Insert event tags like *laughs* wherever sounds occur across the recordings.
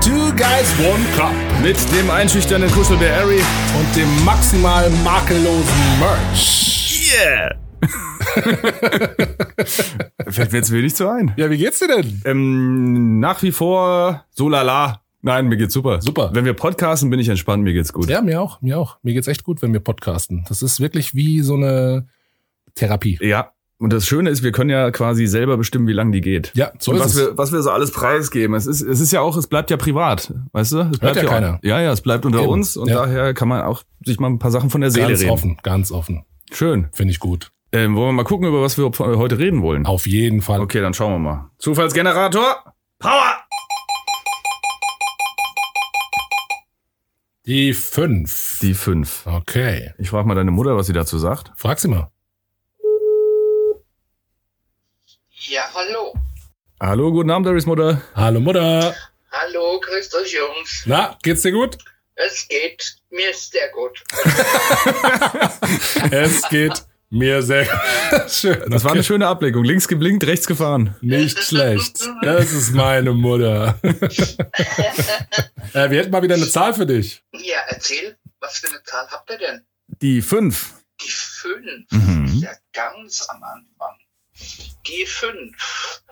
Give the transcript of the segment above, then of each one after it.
Two Guys One Cup Mit dem einschüchternden Kuschelbär Harry. und dem maximal makellosen Merch. Yeah! *laughs* Fällt mir jetzt wenig zu ein. Ja, wie geht's dir denn? Ähm, nach wie vor so lala. Nein, mir geht's super. Super. Wenn wir podcasten, bin ich entspannt, mir geht's gut. Ja, mir auch, mir auch. Mir geht's echt gut, wenn wir podcasten. Das ist wirklich wie so eine Therapie. Ja. Und das Schöne ist, wir können ja quasi selber bestimmen, wie lang die geht. Ja, so und ist was es. wir, was wir so alles preisgeben. Es ist, es ist ja auch, es bleibt ja privat, weißt du? Es bleibt ja keiner. Ja, ja, es bleibt unter Eben. uns und Ja. daher kann man auch sich mal ein paar Sachen von der Seele ganz reden. offen, ganz offen. Schön. Finde ich gut. Ähm, wollen wir mal gucken, über was wir heute reden wollen? Auf jeden Fall. Okay, dann schauen wir mal. Zufallsgenerator. Power! Die fünf. Die fünf. Okay. Ich frage mal deine Mutter, was sie dazu sagt. Frag sie mal. Ja, hallo. Hallo, guten Abend, Doris Mutter. Hallo Mutter. Hallo, grüßt euch Jungs. Na, geht's dir gut? Es geht mir sehr gut. *laughs* Es geht mir sehr schön. Das war eine schöne Ablenkung. Links geblinkt, rechts gefahren. Nicht schlecht. Das ist meine Mutter. *laughs* äh, wir hätten mal wieder eine Zahl für dich. Ja, erzähl, was für eine Zahl habt ihr denn? Die fünf. Die fünf. Mhm. Ja, ganz am Anfang. Die fünf.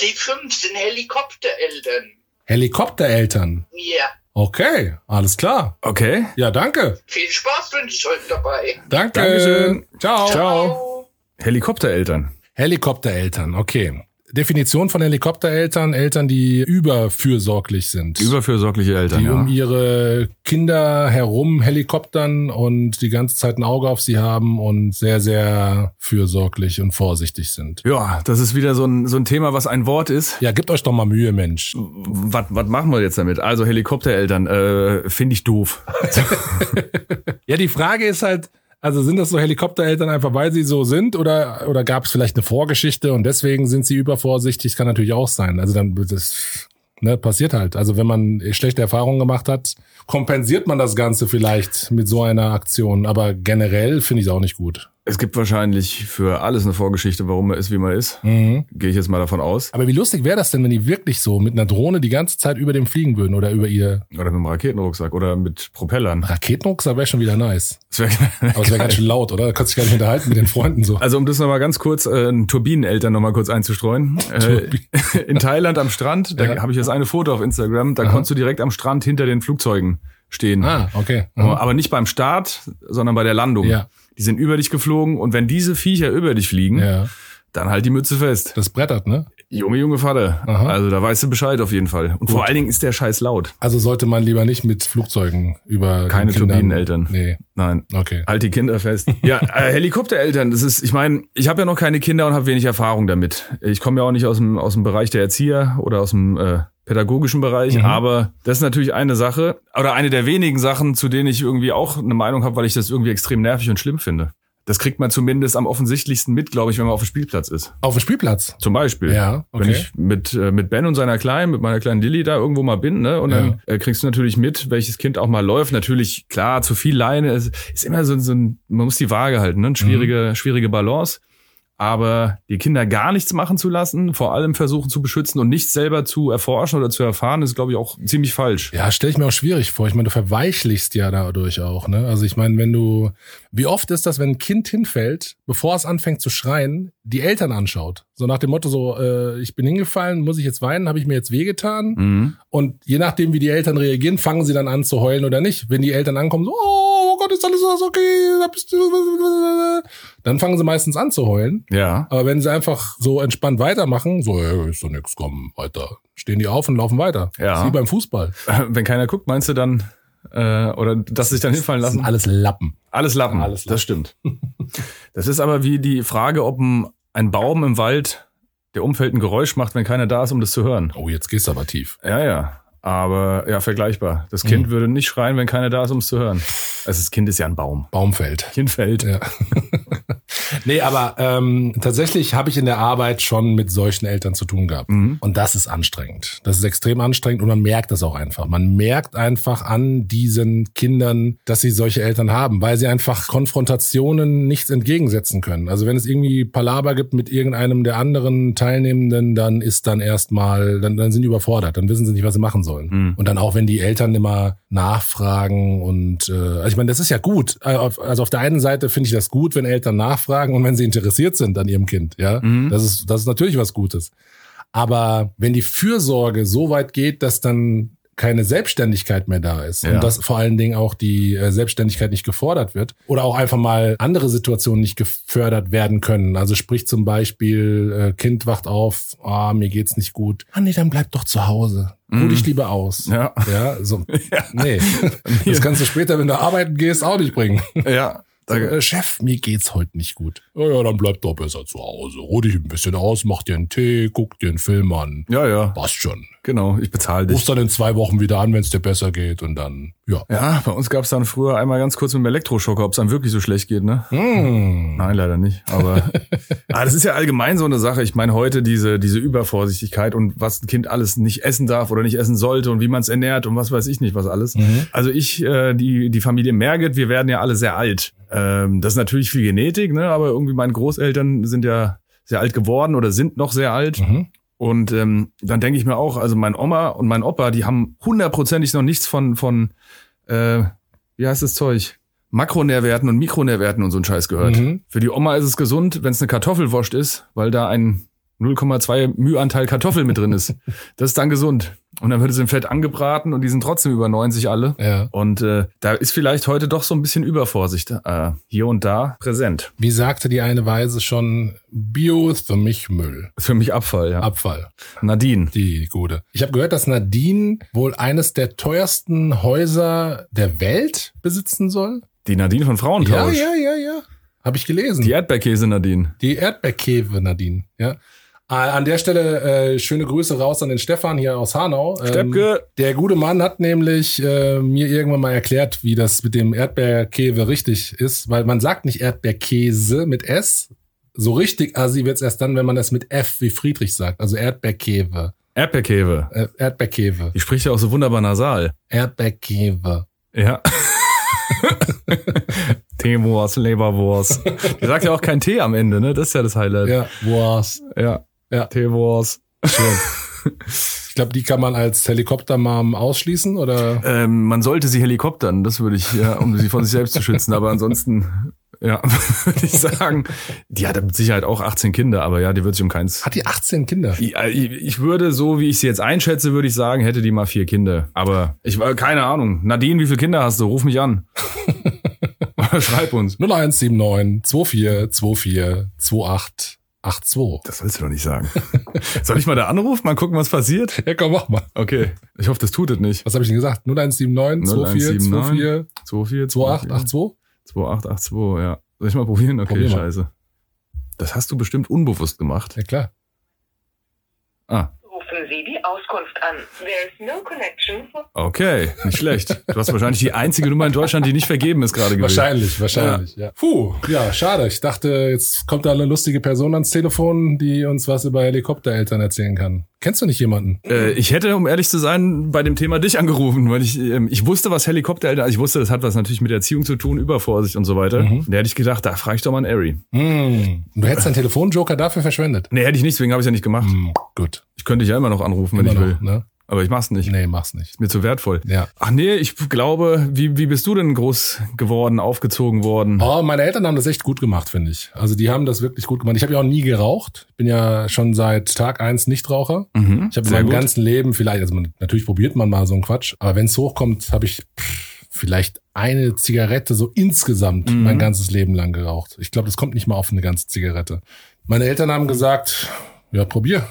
Die fünf sind Helikoptereltern. Helikoptereltern. Ja, Okay, alles klar. Okay. Ja, danke. viel Spaß wünsche ich euch dabei. Danke. Dankeschön. Ciao. Ciao. Helikoptereltern. Helikoptereltern, okay. Definition von Helikoptereltern, Eltern, die überfürsorglich sind. Überfürsorgliche Eltern, die ja. um ihre Kinder herum helikoptern und die ganze Zeit ein Auge auf sie haben und sehr, sehr fürsorglich und vorsichtig sind. Ja, das ist wieder so ein, so ein Thema, was ein Wort ist. Ja, gebt euch doch mal Mühe, Mensch. Was, was machen wir jetzt damit? Also Helikoptereltern, äh, finde ich doof. *laughs* *laughs* Ja, die Frage ist halt, also sind das so Helikoptereltern einfach, weil sie so sind oder, oder gab es vielleicht eine Vorgeschichte und deswegen sind sie übervorsichtig? Kann natürlich auch sein. Also dann, das ne, passiert halt. Also wenn man schlechte Erfahrungen gemacht hat, kompensiert man das Ganze vielleicht mit so einer Aktion. Aber generell finde ich es auch nicht gut. Es gibt wahrscheinlich für alles eine Vorgeschichte, warum man ist, wie man ist. Gehe ich jetzt mal davon aus. Aber wie lustig wäre das denn, wenn die wirklich so mit einer Drohne die ganze Zeit über dem fliegen würden oder über ihr Oder mit einem Raketenrucksack oder mit Propellern. Raketenrucksack wäre schon wieder nice. Das wär, *laughs* Aber es wäre ganz schön laut, oder? Da könntest du dich gar nicht unterhalten mit den Freunden so. Also um das nochmal ganz kurz, äh, einen Turbineneltern nochmal kurz einzustreuen. Äh, *laughs* in Thailand am Strand, da Ja. habe ich jetzt eine Foto auf Instagram, da konntest du direkt am Strand hinter den Flugzeugen stehen. Ah, okay. Mhm. Aber nicht beim Start, sondern bei der Landung. Ja. Die sind über dich geflogen und wenn diese Viecher über dich fliegen, Ja. dann halt die Mütze fest. Das brettert, ne? Junge, junge Vater. Aha. Also da weißt du Bescheid auf jeden Fall. Und vor allen Dingen ist der Scheiß laut. Also sollte man lieber nicht mit Flugzeugen über Keine Turbineneltern. Nee, Nein. okay. Halt die Kinder fest. Ja, äh, Helikoptereltern, das ist, ich meine, ich habe ja noch keine Kinder und habe wenig Erfahrung damit. Ich komme ja auch nicht aus dem, aus dem Bereich der Erzieher oder aus dem äh, pädagogischen Bereich, Mhm. aber das ist natürlich eine Sache oder eine der wenigen Sachen, zu denen ich irgendwie auch eine Meinung habe, weil ich das irgendwie extrem nervig und schlimm finde. Das kriegt man zumindest am offensichtlichsten mit, glaube ich, wenn man auf dem Spielplatz ist. Auf dem Spielplatz. Zum Beispiel. Ja, okay. Wenn ich mit, äh, mit Ben und seiner Kleinen, mit meiner kleinen Lilly da irgendwo mal bin, ne? Und dann äh, kriegst du natürlich mit, welches Kind auch mal läuft. Natürlich, klar, zu viel Leine ist, ist immer so, so ein, man muss die Waage halten, ne? Eine schwierige, Mhm. schwierige Balance. Aber die Kinder gar nichts machen zu lassen, vor allem versuchen zu beschützen und nichts selber zu erforschen oder zu erfahren, ist, glaube ich, auch ziemlich falsch. Ja, stelle ich mir auch schwierig vor. Ich meine, du verweichlichst ja dadurch auch, ne? Also ich meine, wenn du, wie oft ist das, wenn ein Kind hinfällt, bevor es anfängt zu schreien, die Eltern anschaut? So nach dem Motto so, äh, ich bin hingefallen, muss ich jetzt weinen, habe ich mir jetzt wehgetan? Mhm. Und je nachdem, wie die Eltern reagieren, fangen sie dann an zu heulen oder nicht. Wenn die Eltern ankommen, so, oh Gott, ist alles okay, dann fangen sie meistens an zu heulen. Ja. Aber wenn sie einfach so entspannt weitermachen, so, hey, ist doch nix, komm, weiter, stehen die auf und laufen weiter. Ja. Das ist wie beim Fußball. *laughs* Wenn keiner guckt, meinst du dann, äh, oder dass sich dann hinfallen lassen? alles Lappen. Alles Lappen. Alles Lappen. Das stimmt. *laughs* Das ist aber wie die Frage, ob ein, ein Baum im Wald der Umfeld ein Geräusch macht, wenn keiner da ist, um das zu hören. Oh, jetzt gehst du aber tief. Ja, ja. Aber ja, vergleichbar. Das Kind Mhm. würde nicht schreien, wenn keiner da ist, um es zu hören. Also das Kind ist ja ein Baum. Baumfeld. Kind fällt. Ja. *laughs* nee, aber ähm, tatsächlich habe ich in der Arbeit schon mit solchen Eltern zu tun gehabt. Mhm. Und das ist anstrengend. Das ist extrem anstrengend und man merkt das auch einfach. Man merkt einfach an diesen Kindern, dass sie solche Eltern haben, weil sie einfach Konfrontationen nichts entgegensetzen können. Also wenn es irgendwie Palaber gibt mit irgendeinem der anderen Teilnehmenden, dann ist dann erstmal, dann, dann sind die überfordert, dann wissen sie nicht, was sie machen sollen. Mhm. Und dann auch, wenn die Eltern immer nachfragen und äh, also ich meine, das ist ja gut. Äh, Also auf der einen Seite finde ich das gut, wenn Eltern nachfragen und wenn sie interessiert sind an ihrem Kind, ja. Mhm. Das ist das ist natürlich was Gutes. Aber wenn die Fürsorge so weit geht, dass dann keine Selbstständigkeit mehr da ist Ja. und dass vor allen Dingen auch die äh, Selbstständigkeit nicht gefordert wird oder auch einfach mal andere Situationen nicht gefördert werden können. Also sprich zum Beispiel, äh, Kind wacht auf, ah, mir geht's nicht gut. Ah nee, dann bleib doch zu Hause. Ruh Mhm. dich lieber aus. Ja. Ja, so. *laughs* Nee. *laughs* Das kannst du später, wenn du arbeiten gehst, auch nicht bringen. Ja. So, äh, Chef, mir geht's heute nicht gut. Ja, ja, dann bleib doch besser zu Hause. Ruh dich ein bisschen aus, mach dir einen Tee, guck dir einen Film an. ja, ja. Passt schon. Genau. Ich bezahle dich. Rufst dann in zwei Wochen wieder an, wenn es dir besser geht und dann, ja. Ja, bei uns gab es dann früher einmal ganz kurz mit dem Elektroschocker, ob es einem wirklich so schlecht geht, ne? Hm. Nein, leider nicht. Aber *laughs* ah, das ist ja allgemein so eine Sache. Ich meine, heute diese, diese Übervorsichtigkeit und was ein Kind alles nicht essen darf oder nicht essen sollte und wie man es ernährt und was weiß ich nicht, was alles. Mhm. Also ich, äh, die, die Familie Merget, wir werden ja alle sehr alt. Ähm, das ist natürlich viel Genetik, ne? Aber irgendwie meine Großeltern sind ja sehr alt geworden oder sind noch sehr alt. Mhm. Und ähm, dann denke ich mir auch, also mein Oma und mein Opa, die haben hundertprozentig noch nichts von, von äh, wie heißt das Zeug? Makronährwerten und Mikronährwerten und so ein Scheiß gehört. Mhm. Für die Oma ist es gesund, wenn es eine Kartoffelwurst ist, weil da ein 0,2 Mühanteil Kartoffel mit drin ist. *laughs* Das ist dann gesund. Und dann wird es im Fett angebraten und die sind trotzdem über 90 alle. Ja. Und äh, da ist vielleicht heute doch so ein bisschen Übervorsicht äh, hier und da präsent. Wie sagte die eine Weise schon, Bio ist für mich Müll. Ist für mich Abfall, ja. Abfall. Nadine. Die gute. Ich habe gehört, dass Nadine wohl eines der teuersten Häuser der Welt besitzen soll. Die Nadine von Ja, Frauentausch. ja, ja, ja. Habe ich gelesen. Die Erdbeerkäse Nadine. Die Erdbeerkäse, Nadine. Ja. Äh, An der Stelle äh, schöne Grüße raus an den Stefan hier aus Hanau. Ähm, Steppke. der gute Mann hat nämlich äh, mir irgendwann mal erklärt, wie das mit dem Erdbeerkäse richtig ist, weil man sagt nicht Erdbeerkäse mit S. So richtig assi wird's erst dann, wenn man das mit F wie Friedrich sagt. Also Erdbeerkäse. Erdbeerkäse. Äh, Erdbeerkäse. Die spricht ja auch so wunderbar nasal. Erdbeerkäse. Ja. *laughs* Teewurst, Leberwurst. Die sagt ja auch kein Tee am Ende, ne? Das ist ja das Highlight. Ja, was? Ja. Ja. Teewurst. Schön. *laughs* Ich glaube, die kann man als Helikoptermom ausschließen, oder? Ähm, man sollte sie helikoptern, das würde ich, ja, um sie von sich selbst zu schützen. Aber ansonsten, ja, *laughs* würde ich sagen, die hat mit Sicherheit auch 18 Kinder, aber ja, die wird sich um keins. Hat die 18 Kinder? Ich, ich würde, so wie ich sie jetzt einschätze, würde ich sagen, hätte die mal vier Kinder. Aber ich war keine Ahnung. Nadine, wie viele Kinder hast du? Ruf mich an. *laughs* Schreib uns. 0179 24 24 28 82. Das sollst du doch nicht sagen. *laughs* Soll ich mal da anrufen? Mal gucken, was passiert? Ja, komm, mach mal. Okay. Ich hoffe, das tut es nicht. Was habe ich denn gesagt? 0179 24 24 24 28 82? 2882, ja. Soll ich mal probieren? Okay, Probier mal. scheiße. Das hast du bestimmt unbewusst gemacht. Ja, klar. Ah, Rufen Sie die Auskunft an. There's no connection for okay. Nicht schlecht. Du hast wahrscheinlich die einzige Nummer in Deutschland, die nicht vergeben ist gerade gewesen. Wahrscheinlich, wahrscheinlich, ja. Puh, ja, schade. Ich dachte, jetzt kommt da eine lustige Person ans Telefon, die uns was über Helikoptereltern erzählen kann. Kennst du nicht jemanden? Äh, ich hätte, um ehrlich zu sein, bei dem Thema dich angerufen, weil ich, ähm, ich wusste, was Helikoptereltern, also ich wusste, das hat was natürlich mit Erziehung zu tun, Übervorsicht und so weiter. Mhm. Da hätte ich gedacht, da frage ich doch mal einen Ari. Hm. Du hättest deinen Telefonjoker dafür verschwendet. Nee, hätte ich nicht, deswegen habe ich ja nicht gemacht. Hm, gut. Ich könnte dich ja immer noch anrufen, wenn ich will. noch, ne? Aber ich mach's nicht. Nee, mach's nicht. Ist mir zu wertvoll. Ja. Ach nee, ich glaube, wie, wie bist du denn groß geworden, aufgezogen worden? Oh, meine Eltern haben das echt gut gemacht, finde ich. Also die haben das wirklich gut gemacht. Ich habe ja auch nie geraucht. Ich bin ja schon seit Tag eins Nichtraucher. Mhm, Ich habe in meinem gut. ganzen Leben vielleicht, also man, natürlich probiert man mal so einen Quatsch, aber wenn es hochkommt, habe ich pff, vielleicht eine Zigarette so insgesamt Mhm. mein ganzes Leben lang geraucht. Ich glaube, das kommt nicht mal auf eine ganze Zigarette. Meine Eltern haben gesagt, ja, probier.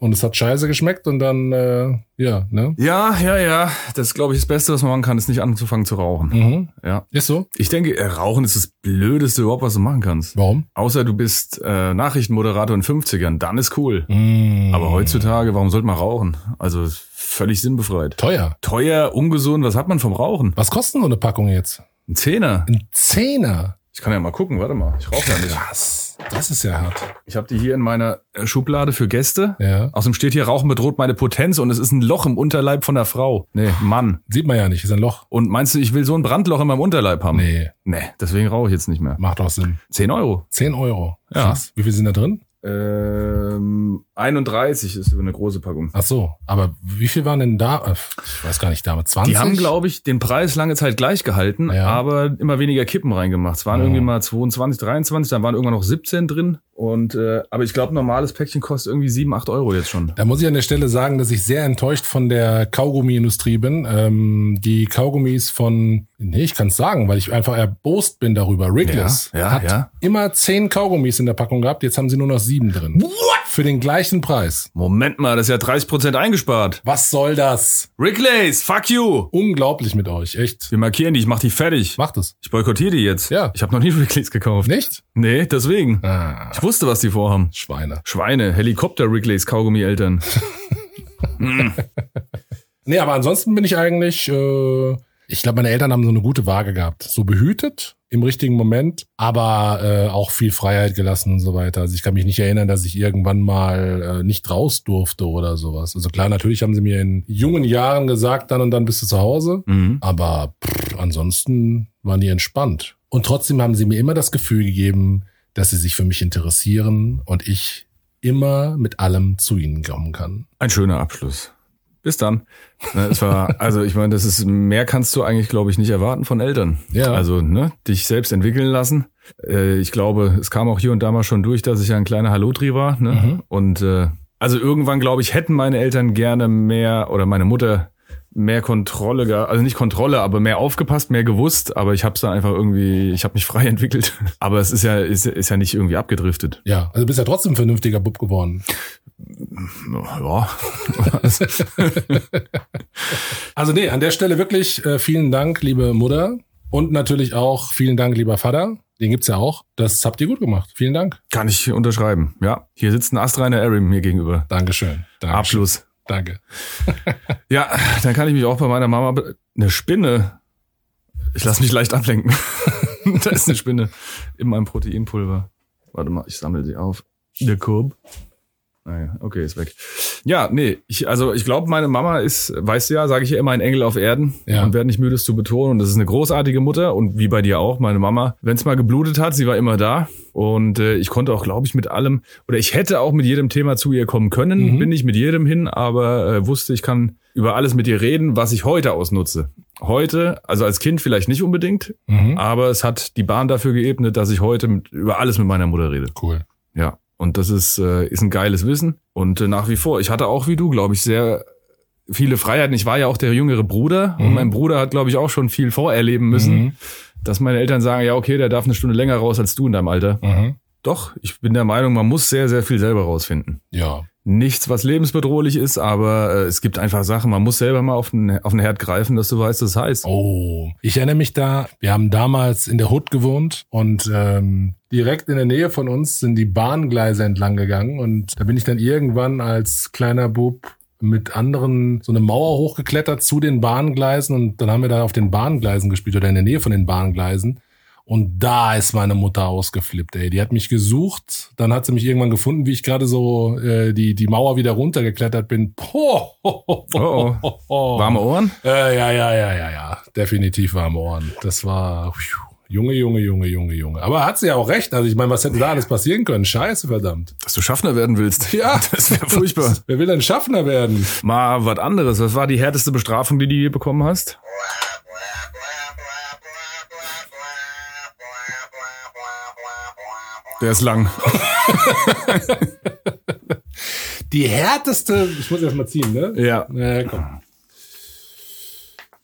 Und es hat scheiße geschmeckt und dann, äh, ja, ne? Ja, ja, ja. Das ist, glaube ich, das Beste, was man machen kann, ist nicht anzufangen zu rauchen. Mhm. Ja. Ist so? Ich denke, äh, Rauchen ist das Blödeste überhaupt, was du machen kannst. Warum? Außer du bist äh, Nachrichtenmoderator in den 50ern, dann ist cool. Mm. Aber heutzutage, warum sollte man rauchen? Also völlig sinnbefreit. Teuer. Teuer, ungesund, was hat man vom Rauchen? Was kostet so eine Packung jetzt? Ein Zehner. Ein Zehner. Ich kann ja mal gucken, warte mal. Ich rauche ja nicht. Krass. Das ist ja hart. Ich habe die hier in meiner äh, Schublade für Gäste. Ja. Außerdem steht hier, Rauchen bedroht meine Potenz und es ist ein Loch im Unterleib von der Frau. Nee, Mann. Sieht man ja nicht, ist ein Loch. Und meinst du, ich will so ein Brandloch in meinem Unterleib haben? Nee, Nee, deswegen rauche ich jetzt nicht mehr. macht doch Sinn. 10 Euro. 10 Euro. Ja. Krass. Wie viel sind da drin? Ähm, 31 ist eine große Packung. Ach so. Aber wie viel waren denn da? Ich weiß gar nicht, damals 20? Die haben, glaube ich, den Preis lange Zeit gleich gehalten, Ja. aber immer weniger Kippen reingemacht. Es waren Oh. irgendwie mal 22, 23, dann waren irgendwann noch 17 drin. Und äh, aber ich glaube, ein normales Päckchen kostet irgendwie 7, 8 Euro jetzt schon. Da muss ich an der Stelle sagen, dass ich sehr enttäuscht von der Kaugummi-Industrie bin. Ähm, die Kaugummis von, nee, ich kann es sagen, weil ich einfach erbost bin darüber. Wrigley's Ja, ja, hat ja. immer zehn Kaugummis in der Packung gehabt, jetzt haben sie nur noch sieben drin. What? Für den gleichen Preis. Moment mal, das ist ja 30 Prozent eingespart. Was soll das? Ricklays, fuck you! Unglaublich mit euch, echt. Wir markieren die, ich mach die fertig. Macht es. Ich boykottiere die jetzt. Ja. Ich habe noch nie *laughs* Ricklays gekauft. Nicht? Nee, deswegen. Ah, Ich wusste, was die vorhaben. Schweine. Schweine, Helikopter Ricklays, Kaugummi-Eltern. *laughs* Nee, aber ansonsten bin ich eigentlich, äh, ich glaube, meine Eltern haben so eine gute Waage gehabt. So behütet im richtigen Moment, aber äh, auch viel Freiheit gelassen und so weiter. Also ich kann mich nicht erinnern, dass ich irgendwann mal äh, nicht raus durfte oder sowas. Also klar, natürlich haben sie mir in jungen Jahren gesagt, dann und dann bist du zu Hause. Mhm. Aber pff, ansonsten waren die entspannt. Und trotzdem haben sie mir immer das Gefühl gegeben, dass sie sich für mich interessieren und ich immer mit allem zu ihnen kommen kann. Ein schöner Abschluss. Bis dann. Ne, Es war, *laughs* also ich meine, das ist mehr kannst du eigentlich, glaube ich, nicht erwarten von Eltern. Ja. Also ne, dich selbst entwickeln lassen. Äh, Ich glaube, es kam auch hier und da mal schon durch, dass ich ja ein kleiner Halotri war. Ne? Mhm. Und äh, also irgendwann, glaube ich, hätten meine Eltern gerne mehr oder meine Mutter mehr Kontrolle, also nicht Kontrolle, aber mehr aufgepasst, mehr gewusst. Aber ich habe es dann einfach irgendwie, ich habe mich frei *laughs* entwickelt. Aber es ist ja, ist, ist ja nicht irgendwie abgedriftet. Ja, also du bist ja trotzdem ein vernünftiger Bub geworden. Ja. *laughs* Also nee, an der Stelle wirklich äh, vielen Dank, liebe Mutter. Und natürlich auch vielen Dank, lieber Vater. Den gibt's ja auch. Das habt ihr gut gemacht. Vielen Dank. Kann ich unterschreiben. Ja, hier sitzt ein astreiner Arim mir gegenüber. Dankeschön. Dankeschön. Abschluss. Danke. *laughs* Ja, dann kann ich mich auch bei meiner Mama eine Spinne. Ich lasse mich leicht ablenken. *laughs* da ist eine Spinne in meinem Proteinpulver. Warte mal, ich sammle sie auf. Der Kurb. Naja, okay, ist weg. Ja, nee, ich, also ich glaube, meine Mama ist, weißt du ja, sage ich ja immer, ein Engel auf Erden Ja. und werde nicht müde, es zu betonen. Und das ist eine großartige Mutter und wie bei dir auch, meine Mama, wenn es mal geblutet hat, sie war immer da und äh, ich konnte auch, glaube ich, mit allem oder ich hätte auch mit jedem Thema zu ihr kommen können, Mhm. bin nicht mit jedem hin, aber äh, wusste, ich kann über alles mit ihr reden, was ich heute ausnutze. Heute, also als Kind vielleicht nicht unbedingt, Mhm. aber es hat die Bahn dafür geebnet, dass ich heute mit, über alles mit meiner Mutter rede. Cool. Ja, und das ist, äh, ist ein geiles Wissen. Und äh, nach wie vor, ich hatte auch wie du, glaube ich, sehr viele Freiheiten. Ich war ja auch der jüngere Bruder und Mhm. mein Bruder hat, glaube ich, auch schon viel vorerleben müssen, Mhm. dass meine Eltern sagen, ja, okay, der darf eine Stunde länger raus als du in deinem Alter. Mhm. Doch, ich bin der Meinung, man muss sehr, sehr viel selber rausfinden. Ja. Nichts, was lebensbedrohlich ist, aber äh, es gibt einfach Sachen, man muss selber mal auf den, auf den Herd greifen, dass du weißt, was das heißt. Oh, ich erinnere mich da, wir haben damals in der Hood gewohnt und ähm, direkt in der Nähe von uns sind die Bahngleise entlang gegangen und da bin ich dann irgendwann als kleiner Bub mit anderen so eine Mauer hochgeklettert zu den Bahngleisen und dann haben wir da auf den Bahngleisen gespielt oder in der Nähe von den Bahngleisen. Und da ist meine Mutter ausgeflippt, ey. Die hat mich gesucht, dann hat sie mich irgendwann gefunden, wie ich gerade so äh, die, die Mauer wieder runtergeklettert bin. Poh, *laughs* Oh, oh. Warme Ohren? äh, ja, ja, ja, ja, ja. Definitiv warme Ohren. Das war pfiuh, Junge, Junge, Junge, Junge, Junge. Aber hat sie ja auch recht. Also ich meine, was hätte da alles passieren können? Scheiße, verdammt. Dass du Schaffner werden willst. Ja. *laughs* Das wäre furchtbar. *laughs* Wer will denn Schaffner werden? Mal was anderes. Was war die härteste Bestrafung, die du je bekommen hast? Der ist lang. *laughs* Die härteste, ich muss erst mal ziehen, ne? Ja. Na, komm.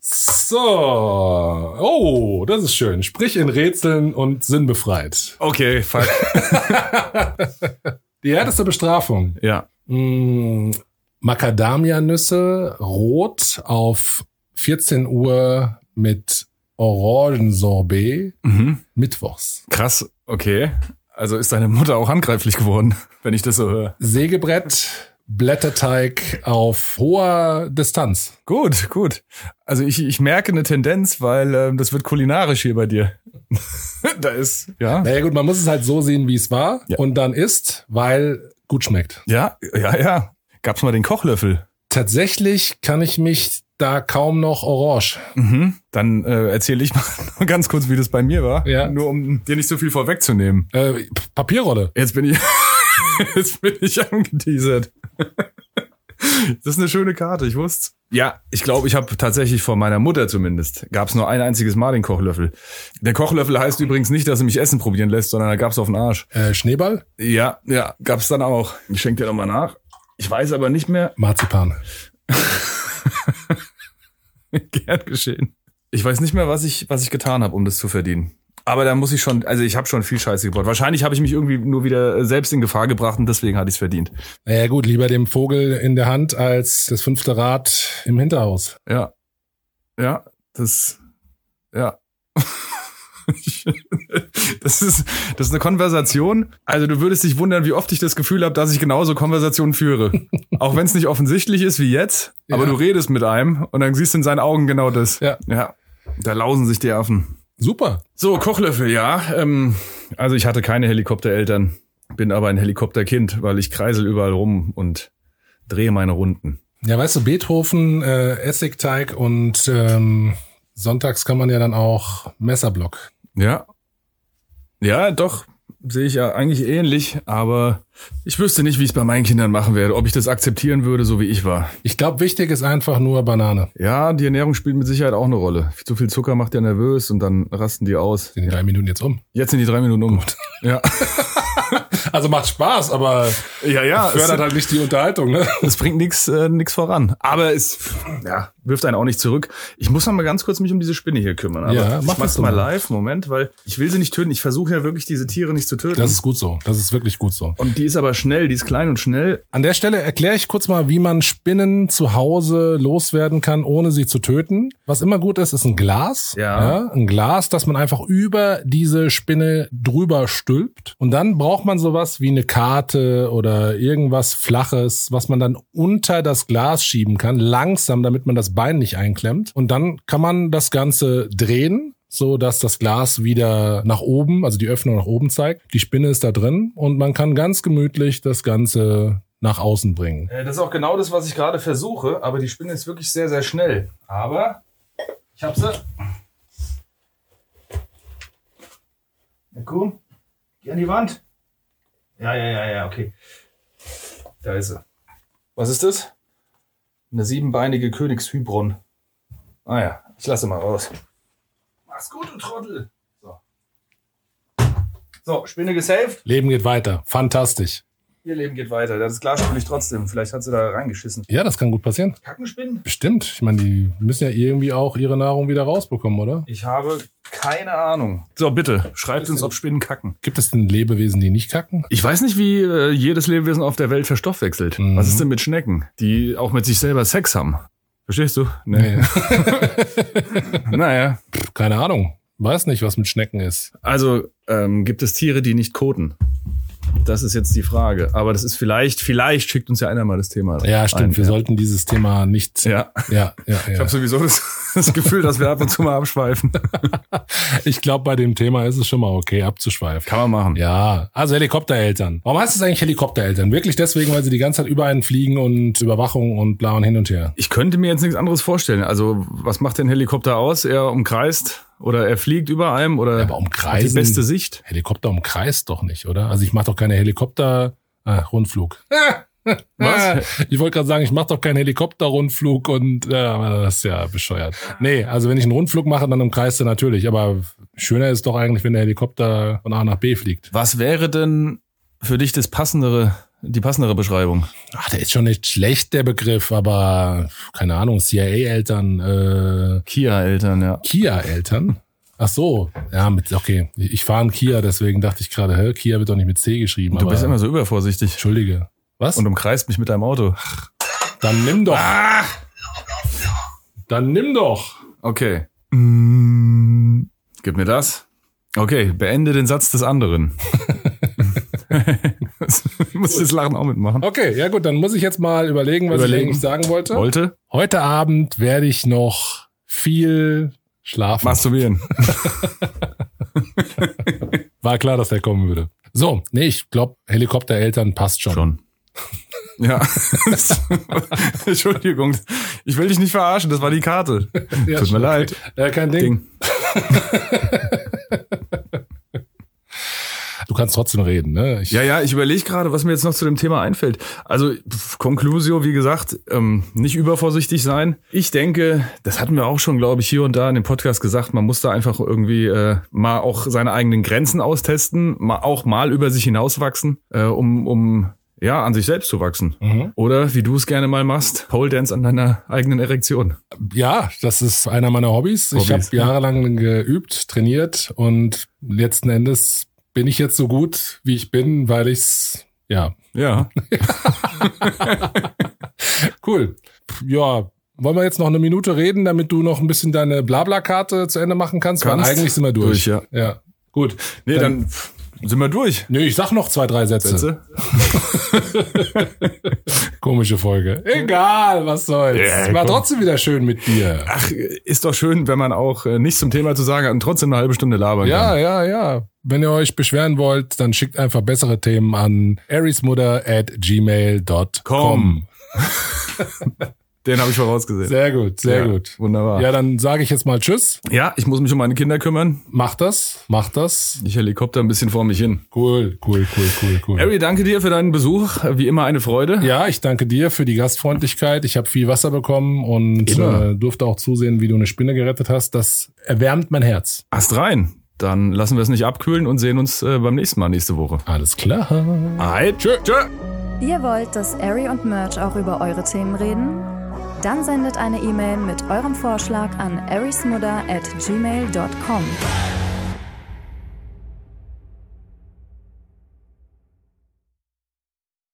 So. Oh, das ist schön. Sprich in Rätseln und sinnbefreit. Okay, fuck. *laughs* Die härteste Bestrafung. Ja. mh, Macadamia-Nüsse rot auf 14 Uhr mit Orangensorbet Mhm. mittwochs. Krass, okay. Also ist deine Mutter auch handgreiflich geworden, *laughs* wenn ich das so höre. Sägebrett, Blätterteig auf hoher Distanz. Gut, gut. Also ich, ich merke eine Tendenz, weil ähm, das wird kulinarisch hier bei dir. *laughs* da ist, ja. Naja gut, man muss es halt so sehen, wie es war Ja. und dann isst, weil gut schmeckt. Ja, ja, ja. Gab's mal den Kochlöffel? Tatsächlich kann ich mich da kaum noch orange. Mhm. Dann äh, erzähle ich mal *laughs* ganz kurz, wie das bei mir war. Ja. Nur um dir nicht so viel vorwegzunehmen. Äh, Papierrolle. Jetzt bin ich, *laughs* jetzt bin ich angeteasert. *laughs* Das ist eine schöne Karte, ich wusste. Ja, ich glaube, ich habe tatsächlich von meiner Mutter zumindest, gab es nur ein einziges Mal den Kochlöffel. Der Kochlöffel heißt übrigens nicht, dass sie mich Essen probieren lässt, sondern da gab's auf den Arsch. Äh, Schneeball, Ja, ja, gab's dann auch. Ich schenke dir nochmal nach. Ich weiß aber nicht mehr, Marzipan. *laughs* Gern geschehen. Ich weiß nicht mehr, was ich, was ich getan habe, um das zu verdienen. Aber da muss ich schon, also ich habe schon viel Scheiße gebaut. Wahrscheinlich habe ich mich irgendwie nur wieder selbst in Gefahr gebracht und deswegen hatte ich es verdient. Naja gut, lieber dem Vogel in der Hand als das fünfte Rad im Hinterhaus. Ja. Ja, das, ja. *laughs* Das ist, das ist eine Konversation. Also du würdest dich wundern, wie oft ich das Gefühl habe, dass ich genauso Konversationen führe. *laughs* Auch wenn es nicht offensichtlich ist wie jetzt, aber Ja. du redest mit einem und dann siehst du in seinen Augen genau das. Ja. Ja. Da lausen sich die Affen. Super. So, Kochlöffel, ja. Ähm, also ich hatte keine Helikoptereltern, bin aber ein Helikopterkind, weil ich kreisel überall rum und drehe meine Runden. Ja, weißt du, Beethoven, äh, Essigteig und ähm, sonntags kann man ja dann auch Messerblock. Ja. Ja, doch, sehe ich ja eigentlich ähnlich, aber ich wüsste nicht, wie ich es bei meinen Kindern machen werde, ob ich das akzeptieren würde, so wie ich war. Ich glaube, wichtig ist einfach nur Banane. Ja, die Ernährung spielt mit Sicherheit auch eine Rolle. Zu viel Zucker macht ja nervös und dann rasten die aus. Sind die drei Minuten jetzt um. Jetzt sind die drei Minuten um. Ja. *laughs* Also macht Spaß, aber Ja, ja. fördert halt nicht die Unterhaltung, ne? Es bringt nichts äh, nix voran. Aber es ja, wirft einen auch nicht zurück. Ich muss noch mal ganz kurz mich um diese Spinne hier kümmern. Aber Ja, ich mach mach's das mal live, Moment, weil ich will sie nicht töten. Ich versuche ja wirklich diese Tiere nicht zu töten. Das ist gut so. Das ist wirklich gut so. und die ist aber schnell, die ist klein und schnell. An der Stelle erkläre ich kurz mal, wie man Spinnen zu Hause loswerden kann, ohne sie zu töten. Was immer gut ist, ist ein Glas. Ja. ein Glas, das man einfach über diese Spinne drüber stülpt. Und dann braucht man sowas wie eine Karte oder irgendwas Flaches, was man dann unter das Glas schieben kann, langsam, damit man das Bein nicht einklemmt. Und dann kann man das Ganze drehen so dass das Glas wieder nach oben, also die Öffnung nach oben zeigt. Die Spinne ist da drin und man kann ganz gemütlich das Ganze nach außen bringen. Äh, Das ist auch genau das, was ich gerade versuche. Aber die Spinne ist wirklich sehr, sehr schnell. Aber ich hab sie. Ja, komm. Geh an die Wand. Ja, ja, ja, ja, okay. Da ist sie. Was ist das? Eine siebenbeinige Königshybron. Ah ja, ich lasse mal raus. Mach's gut, du Trottel. So. So, Spinne gesaved. Leben geht weiter. Fantastisch. Ihr Leben geht weiter. Das Glas spüle ich trotzdem. Vielleicht hat sie da reingeschissen. Ja, das kann gut passieren. Kackenspinnen? Bestimmt. Ich meine, die müssen ja irgendwie auch ihre Nahrung wieder rausbekommen, oder? Ich habe keine Ahnung. So, bitte, schreibt uns, ob Spinnen kacken. Gibt es denn Lebewesen, die nicht kacken? Ich weiß nicht, wie äh, jedes Lebewesen auf der Welt verstoffwechselt. Mhm. Was ist denn mit Schnecken, die auch mit sich selber Sex haben? Verstehst du? Nee. *laughs* naja. Pff, Keine Ahnung. Weiß nicht, was mit Schnecken ist. Also ähm, gibt es Tiere, die nicht koten? Das ist jetzt die Frage. Aber das ist vielleicht, vielleicht schickt uns ja einer mal das Thema. Ja, stimmt. ein. Wir sollten dieses Thema nicht. Ja. *laughs* ja, ja. Ich ja. habe sowieso das, das Gefühl, dass wir ab und zu mal abschweifen. *laughs* Ich glaube, bei dem Thema ist es schon mal okay, abzuschweifen. Kann man machen. Ja, also Helikoptereltern. Warum heißt es eigentlich Helikoptereltern? Wirklich deswegen, weil sie die ganze Zeit über einen fliegen und Überwachung und bla und hin und her. Ich könnte mir jetzt nichts anderes vorstellen. Also, was macht denn Helikopter aus? Er umkreist oder er fliegt über einem oder aber hat umkreisen- die beste Sicht? Helikopter umkreist doch nicht, oder? Also ich mache doch keine Helikopter ah, Rundflug. *laughs* Was? Ich wollte gerade sagen, ich mache doch keinen Helikopterrundflug und aber das ist ja bescheuert. Nee, also wenn ich einen Rundflug mache, dann umkreist er natürlich. Aber schöner ist doch eigentlich, wenn der Helikopter von A nach B fliegt. Was wäre denn für dich das passendere, die passendere Beschreibung? Ach, der ist schon nicht schlecht, der Begriff, aber keine Ahnung, CIA-Eltern, äh, Kia-Eltern, ja. Kia-Eltern. Ach so, ja, mit, okay. Ich fahre einen Kia, deswegen dachte ich gerade, hä, Kia wird doch nicht mit C geschrieben. Du aber, bist immer so übervorsichtig. Entschuldige. Was? und umkreist mich mit deinem Auto. Dann nimm doch. Ah! Dann nimm doch. Okay. Mm, Gib mir das. Okay, beende den Satz des anderen. *laughs* du musst das Lachen auch mitmachen. Okay, ja gut, dann muss ich jetzt mal überlegen, was Überlegen. ich eigentlich sagen wollte. Wollte? Heute Abend werde ich noch viel schlafen. Masturbieren. *laughs* War klar, dass der kommen würde. So, nee, ich glaube, Helikoptereltern passt schon. Schon. Ja. *laughs* Entschuldigung. Ich will dich nicht verarschen, das war die Karte. *laughs* Ja, Tut mir leid. Ja, kein Ding. Ding. Du kannst trotzdem reden, ne? Ich, Ja, ja, ich überlege gerade, was mir jetzt noch zu dem Thema einfällt. Also, Conclusio, wie gesagt, ähm, nicht übervorsichtig sein. Ich denke, das hatten wir auch schon, glaube ich, hier und da in dem Podcast gesagt, man muss da einfach irgendwie äh, mal auch seine eigenen Grenzen austesten, mal auch mal über sich hinauswachsen, äh, um, um ja, an sich selbst zu wachsen. Mhm. Oder, wie du es gerne mal machst, Pole Dance an deiner eigenen Erektion. ja, das ist einer meiner Hobbys. ich habe Hobbys, jahrelang geübt, trainiert und letzten Endes bin ich jetzt so gut, wie ich bin, weil ich's ja Ja. *laughs* cool. Ja, wollen wir jetzt noch eine Minute reden, damit du noch ein bisschen deine Blabla-Karte zu Ende machen kannst? Weil Kannst. eigentlich sind wir durch. Durch, ja. Ja, gut. Nee, Dann- dann, sind wir durch. Nee, ich sag noch zwei, drei Sätze. Sätze? *laughs* Komische Folge. Egal, was soll's. Ja, War komm. trotzdem wieder schön mit dir. Ach, ist doch schön, wenn man auch äh, nichts zum Thema zu sagen hat und trotzdem eine halbe Stunde labern Ja, kann. ja, ja. Wenn ihr euch beschweren wollt, dann schickt einfach bessere Themen an arismutter at gmail.com. *laughs* Den habe ich vorausgesehen. Sehr gut, sehr Ja, gut. Wunderbar. Ja, dann sage ich jetzt mal Tschüss. Ja, ich muss mich um meine Kinder kümmern. Mach das, mach das. Ich helikopter ein bisschen vor mich hin. Cool, cool, cool, cool, cool. Harry, danke dir für deinen Besuch. Wie immer eine Freude. Ja, ich danke dir für die Gastfreundlichkeit. Ich habe viel Wasser bekommen und Immer. äh, durfte auch zusehen, wie du eine Spinne gerettet hast. Das erwärmt mein Herz. Ast rein. Dann lassen wir es nicht abkühlen und sehen uns äh, beim nächsten Mal nächste Woche. Alles klar. Hi, tschö, tschö. Ihr wollt, dass Ari und Merch auch über eure Themen reden? Dann sendet eine E-Mail mit eurem Vorschlag an arismudder at gmail.com.